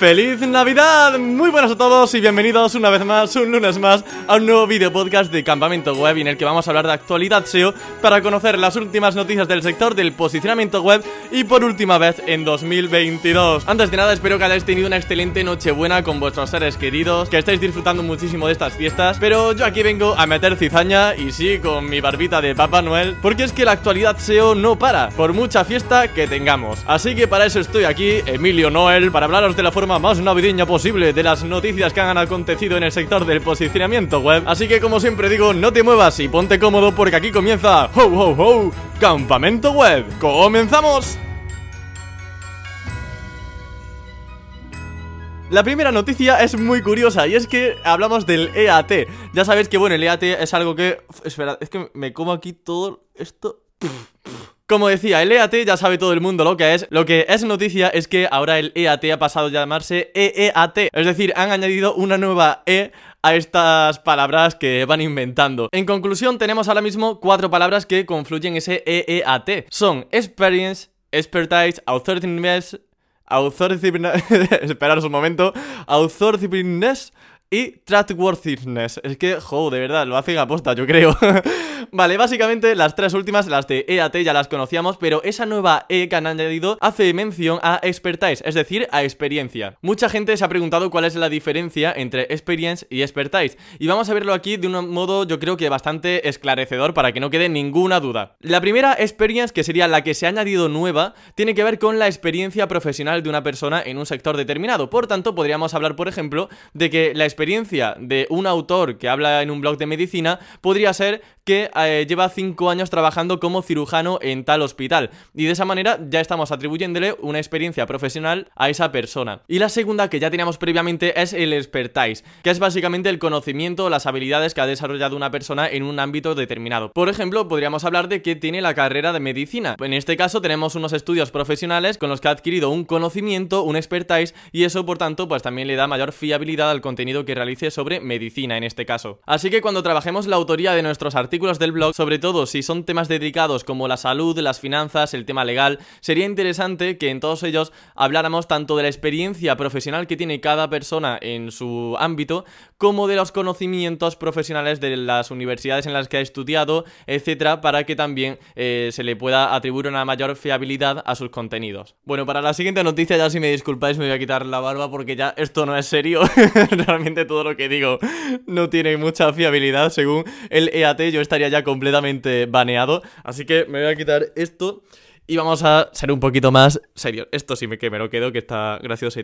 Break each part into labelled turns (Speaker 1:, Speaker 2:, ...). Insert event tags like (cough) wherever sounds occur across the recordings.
Speaker 1: ¡Feliz Navidad! Muy buenas a todos y bienvenidos una vez más, un lunes más, a un nuevo video podcast de Campamento Web en el que vamos a hablar de actualidad SEO para conocer las últimas noticias del sector del posicionamiento web y por última vez en 2022. Antes de nada, espero que hayáis tenido una excelente Nochebuena con vuestros seres queridos, que estáis disfrutando muchísimo de estas fiestas, pero yo aquí vengo a meter cizaña y sí, con mi barbita de Papá Noel, porque es que la actualidad SEO no para, por mucha fiesta que tengamos. Así que para eso estoy aquí, Emilio Noel, para hablaros de la forma más navideña posible de las noticias que han acontecido en el sector del posicionamiento web. Así que como siempre digo, no te muevas y ponte cómodo porque aquí comienza Ho Ho Ho Campamento Web. ¡Comenzamos! La primera noticia es muy curiosa y es que hablamos del EAT. Ya sabéis que bueno, el EAT es algo que... Espera, es que me como aquí todo esto... Como decía, el EAT ya sabe todo el mundo lo que es. Lo que es noticia es que ahora el EAT ha pasado a llamarse EEAT. Es decir, han añadido una nueva E a estas palabras que van inventando. En conclusión, tenemos ahora mismo cuatro palabras que confluyen ese EEAT. Son Experience, Expertise, Authoritiveness, Authoritiveness... (laughs) Esperaros un momento. Authoritiveness y Trustworthiness. Es que, jo, de verdad, lo hacen aposta, yo creo. (laughs) vale, básicamente las tres últimas, las de EAT ya las conocíamos, pero esa nueva E que han añadido hace mención a expertise, es decir, a experiencia. Mucha gente se ha preguntado cuál es la diferencia entre experience y expertise, y vamos a verlo aquí de un modo yo creo que bastante esclarecedor para que no quede ninguna duda. La primera experience, que sería la que se ha añadido nueva, tiene que ver con la experiencia profesional de una persona en un sector determinado. Por tanto, podríamos hablar, por ejemplo, de que la experiencia experiencia de un autor que habla en un blog de medicina podría ser que eh, lleva 5 años trabajando como cirujano en tal hospital. Y de esa manera ya estamos atribuyéndole una experiencia profesional a esa persona. Y la segunda que ya teníamos previamente es el expertise, que es básicamente el conocimiento o las habilidades que ha desarrollado una persona en un ámbito determinado. Por ejemplo, podríamos hablar de que tiene la carrera de medicina. En este caso tenemos unos estudios profesionales con los que ha adquirido un conocimiento, un expertise, y eso por tanto pues también le da mayor fiabilidad al contenido que realice sobre medicina en este caso. Así que cuando trabajemos la autoría de nuestros artículos del blog, sobre todo si son temas dedicados como la salud, las finanzas, el tema legal, sería interesante que en todos ellos habláramos tanto de la experiencia profesional que tiene cada persona en su ámbito, como de los conocimientos profesionales de las universidades en las que ha estudiado, etcétera, para que también eh, se le pueda atribuir una mayor fiabilidad a sus contenidos. Bueno, para la siguiente noticia, ya si me disculpáis, me voy a quitar la barba porque ya esto no es serio. (laughs) Realmente todo lo que digo no tiene mucha fiabilidad. Según el EAT, yo estaría ya completamente baneado. Así que me voy a quitar esto. Y vamos a ser un poquito más serios. Esto sí me, que me lo quedo, que está gracioso.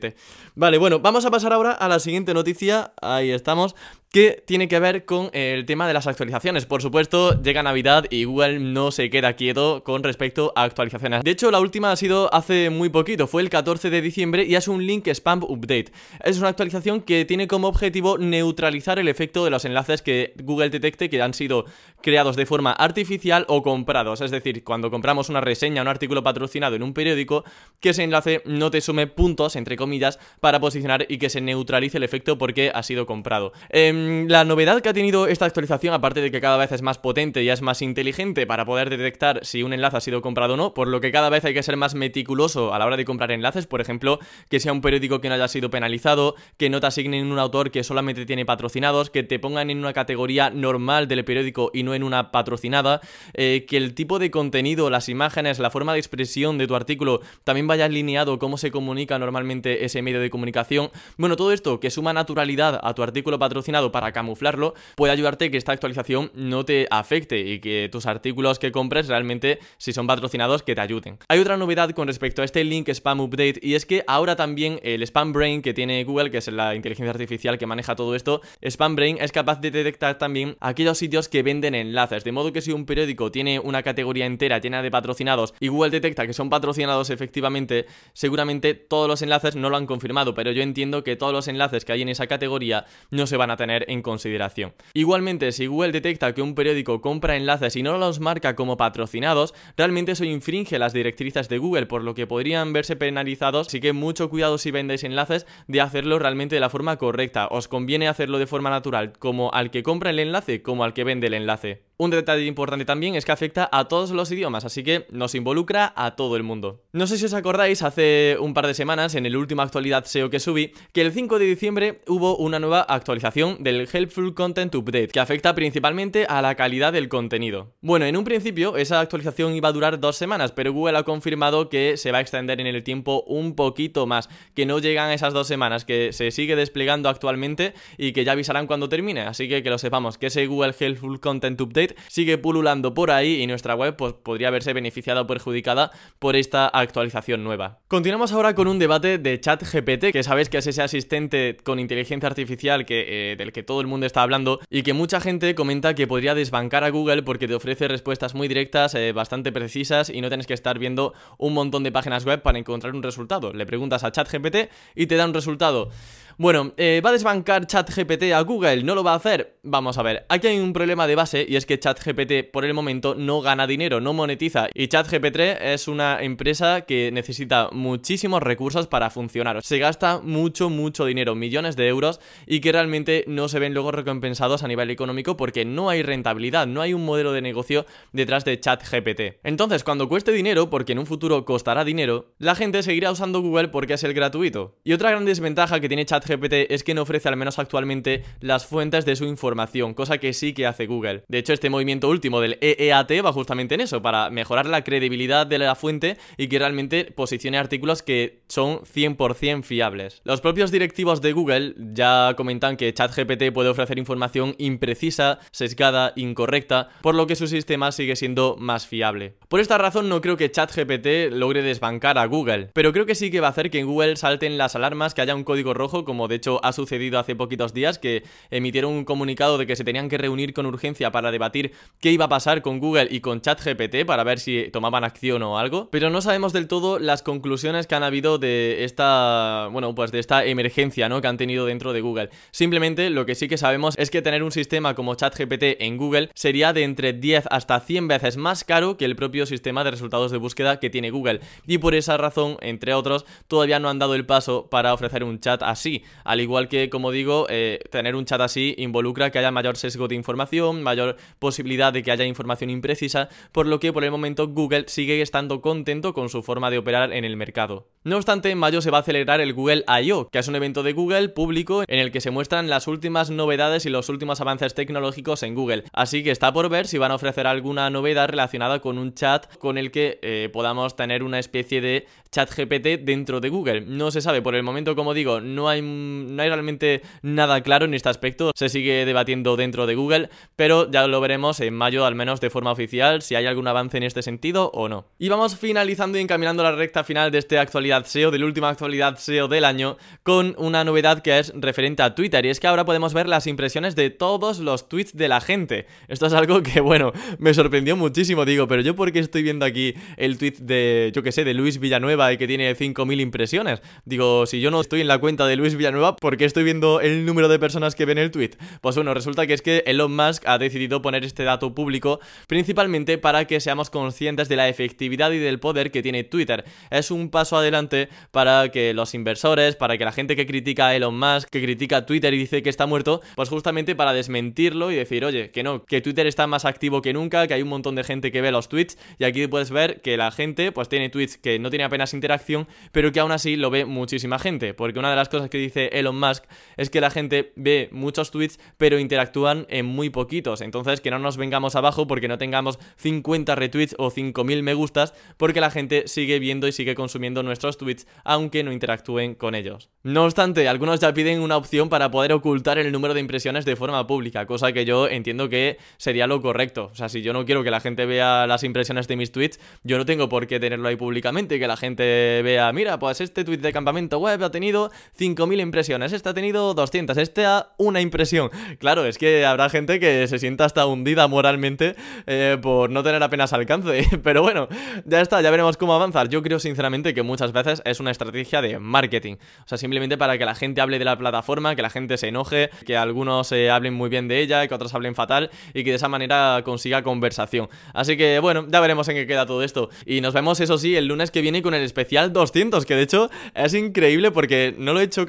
Speaker 1: Vale, bueno, vamos a pasar ahora a la siguiente noticia. Ahí estamos que tiene que ver con el tema de las actualizaciones. Por supuesto, llega Navidad y Google no se queda quieto con respecto a actualizaciones. De hecho, la última ha sido hace muy poquito, fue el 14 de diciembre y es un link spam update. Es una actualización que tiene como objetivo neutralizar el efecto de los enlaces que Google detecte que han sido creados de forma artificial o comprados. Es decir, cuando compramos una reseña, un artículo patrocinado en un periódico, que ese enlace no te sume puntos, entre comillas, para posicionar y que se neutralice el efecto porque ha sido comprado. Mm, la novedad que ha tenido esta actualización, aparte de que cada vez es más potente y es más inteligente para poder detectar si un enlace ha sido comprado o no, por lo que cada vez hay que ser más meticuloso a la hora de comprar enlaces, por ejemplo, que sea un periódico que no haya sido penalizado, que no te asignen un autor que solamente tiene patrocinados, que te pongan en una categoría normal del periódico y no en una patrocinada, eh, que el tipo de contenido, las imágenes, la forma de expresión de tu artículo también vaya alineado cómo se comunica normalmente ese medio de comunicación. Bueno, todo esto que suma naturalidad a tu artículo patrocinado para camuflarlo, puede ayudarte que esta actualización no te afecte y que tus artículos que compres realmente, si son patrocinados, que te ayuden. Hay otra novedad con respecto a este link spam update y es que ahora también el spam brain que tiene Google, que es la inteligencia artificial que maneja todo esto, spam brain es capaz de detectar también aquellos sitios que venden enlaces, de modo que si un periódico tiene una categoría entera llena de patrocinados y Google detecta que son patrocinados efectivamente, seguramente todos los enlaces no lo han confirmado, pero yo entiendo que todos los enlaces que hay en esa categoría no se van a tener en consideración. Igualmente, si Google detecta que un periódico compra enlaces y no los marca como patrocinados, realmente eso infringe las directrices de Google, por lo que podrían verse penalizados, así que mucho cuidado si vendéis enlaces de hacerlo realmente de la forma correcta. Os conviene hacerlo de forma natural, como al que compra el enlace como al que vende el enlace. Un detalle importante también es que afecta a todos los idiomas, así que nos involucra a todo el mundo. No sé si os acordáis, hace un par de semanas, en el último actualidad SEO que subí, que el 5 de diciembre hubo una nueva actualización del Helpful Content Update, que afecta principalmente a la calidad del contenido. Bueno, en un principio esa actualización iba a durar dos semanas, pero Google ha confirmado que se va a extender en el tiempo un poquito más, que no llegan esas dos semanas, que se sigue desplegando actualmente y que ya avisarán cuando termine, así que que lo sepamos, que ese Google Helpful Content Update sigue pululando por ahí y nuestra web pues, podría verse beneficiada o perjudicada por esta actualización nueva. Continuamos ahora con un debate de ChatGPT, que sabéis que es ese asistente con inteligencia artificial eh, del que todo el mundo está hablando y que mucha gente comenta que podría desbancar a Google porque te ofrece respuestas muy directas, eh, bastante precisas y no tienes que estar viendo un montón de páginas web para encontrar un resultado. Le preguntas a ChatGPT y te da un resultado. Bueno, eh, ¿va a desbancar ChatGPT a Google? ¿No lo va a hacer? Vamos a ver, aquí hay un problema de base y es que ChatGPT por el momento no gana dinero, no monetiza y ChatGPT es una empresa que necesita muchísimos recursos para funcionar. Se gasta mucho, mucho dinero, millones de euros y que realmente no se ven luego recompensados a nivel económico porque no hay rentabilidad, no hay un modelo de negocio detrás de ChatGPT. Entonces, cuando cueste dinero, porque en un futuro costará dinero, la gente seguirá usando Google porque es el gratuito. Y otra gran desventaja que tiene ChatGPT GPT es que no ofrece al menos actualmente las fuentes de su información, cosa que sí que hace Google. De hecho, este movimiento último del EEAT va justamente en eso, para mejorar la credibilidad de la fuente y que realmente posicione artículos que son 100% fiables. Los propios directivos de Google ya comentan que ChatGPT puede ofrecer información imprecisa, sesgada, incorrecta, por lo que su sistema sigue siendo más fiable. Por esta razón no creo que ChatGPT logre desbancar a Google, pero creo que sí que va a hacer que en Google salten las alarmas, que haya un código rojo como como de hecho ha sucedido hace poquitos días, que emitieron un comunicado de que se tenían que reunir con urgencia para debatir qué iba a pasar con Google y con ChatGPT para ver si tomaban acción o algo, pero no sabemos del todo las conclusiones que han habido de esta, bueno, pues de esta emergencia, ¿no? que han tenido dentro de Google. Simplemente lo que sí que sabemos es que tener un sistema como ChatGPT en Google sería de entre 10 hasta 100 veces más caro que el propio sistema de resultados de búsqueda que tiene Google. Y por esa razón, entre otros, todavía no han dado el paso para ofrecer un chat así. Al igual que, como digo, eh, tener un chat así involucra que haya mayor sesgo de información, mayor posibilidad de que haya información imprecisa, por lo que por el momento Google sigue estando contento con su forma de operar en el mercado. No obstante, en mayo se va a celebrar el Google I.O., que es un evento de Google público en el que se muestran las últimas novedades y los últimos avances tecnológicos en Google. Así que está por ver si van a ofrecer alguna novedad relacionada con un chat con el que eh, podamos tener una especie de chat GPT dentro de Google. No se sabe, por el momento, como digo, no hay no hay realmente nada claro en este aspecto, se sigue debatiendo dentro de Google, pero ya lo veremos en mayo al menos de forma oficial si hay algún avance en este sentido o no. Y vamos finalizando y encaminando la recta final de esta actualidad SEO, de la última actualidad SEO del año, con una novedad que es referente a Twitter y es que ahora podemos ver las impresiones de todos los tweets de la gente. Esto es algo que, bueno, me sorprendió muchísimo, digo, pero yo porque estoy viendo aquí el tweet de, yo que sé, de Luis Villanueva y que tiene 5.000 impresiones. Digo, si yo no estoy en la cuenta de Luis Villanueva, nueva, ¿por qué estoy viendo el número de personas que ven el tweet? Pues bueno, resulta que es que Elon Musk ha decidido poner este dato público principalmente para que seamos conscientes de la efectividad y del poder que tiene Twitter. Es un paso adelante para que los inversores, para que la gente que critica a Elon Musk, que critica Twitter y dice que está muerto, pues justamente para desmentirlo y decir, oye, que no, que Twitter está más activo que nunca, que hay un montón de gente que ve los tweets y aquí puedes ver que la gente pues tiene tweets que no tiene apenas interacción, pero que aún así lo ve muchísima gente, porque una de las cosas que dice Elon Musk es que la gente ve muchos tweets pero interactúan en muy poquitos. Entonces que no nos vengamos abajo porque no tengamos 50 retweets o 5.000 me gustas porque la gente sigue viendo y sigue consumiendo nuestros tweets aunque no interactúen con ellos. No obstante, algunos ya piden una opción para poder ocultar el número de impresiones de forma pública, cosa que yo entiendo que sería lo correcto. O sea, si yo no quiero que la gente vea las impresiones de mis tweets, yo no tengo por qué tenerlo ahí públicamente, que la gente vea, mira, pues este tweet de campamento web ha tenido 5.000 impresiones este ha tenido 200, este ha una impresión. Claro, es que habrá gente que se sienta hasta hundida moralmente eh, por no tener apenas alcance. (laughs) Pero bueno, ya está, ya veremos cómo avanzar. Yo creo sinceramente que muchas veces es una estrategia de marketing. O sea, simplemente para que la gente hable de la plataforma, que la gente se enoje, que algunos eh, hablen muy bien de ella, que otros hablen fatal y que de esa manera consiga conversación. Así que bueno, ya veremos en qué queda todo esto. Y nos vemos, eso sí, el lunes que viene con el especial 200, que de hecho es increíble porque no lo he hecho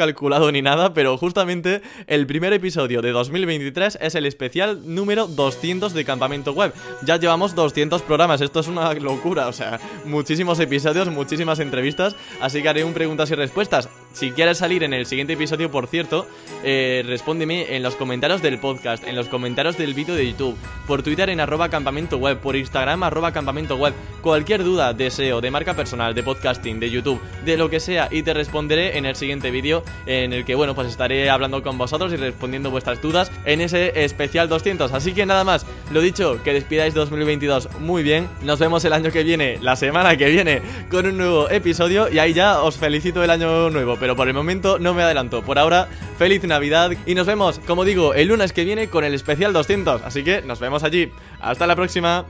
Speaker 1: ni nada, pero justamente el primer episodio de 2023 es el especial número 200 de Campamento Web. Ya llevamos 200 programas, esto es una locura, o sea, muchísimos episodios, muchísimas entrevistas, así que haré un preguntas y respuestas. Si quieres salir en el siguiente episodio, por cierto, eh, respóndeme en los comentarios del podcast, en los comentarios del vídeo de YouTube, por Twitter en arroba campamento web, por Instagram arroba campamento web, cualquier duda, deseo, de marca personal, de podcasting, de YouTube, de lo que sea, y te responderé en el siguiente vídeo en el que, bueno, pues estaré hablando con vosotros y respondiendo vuestras dudas en ese especial 200. Así que nada más, lo dicho, que despidáis 2022 muy bien, nos vemos el año que viene, la semana que viene, con un nuevo episodio y ahí ya os felicito el año nuevo, pero por el momento no me adelanto. Por ahora, feliz Navidad y nos vemos, como digo, el lunes que viene con el especial 200. Así que nos vemos allí. Hasta la próxima.